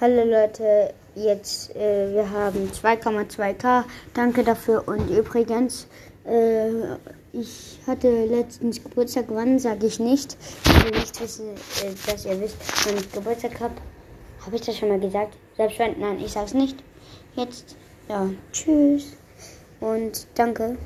Hallo Leute, jetzt äh, wir haben 2,2k. Danke dafür. Und übrigens, äh, ich hatte letztens Geburtstag. Wann sage ich nicht? Ich will nicht wissen, äh, dass ihr wisst, wann ich Geburtstag habe. Habe ich das schon mal gesagt? Selbst wenn, nein, ich sag's nicht. Jetzt, ja, tschüss und danke.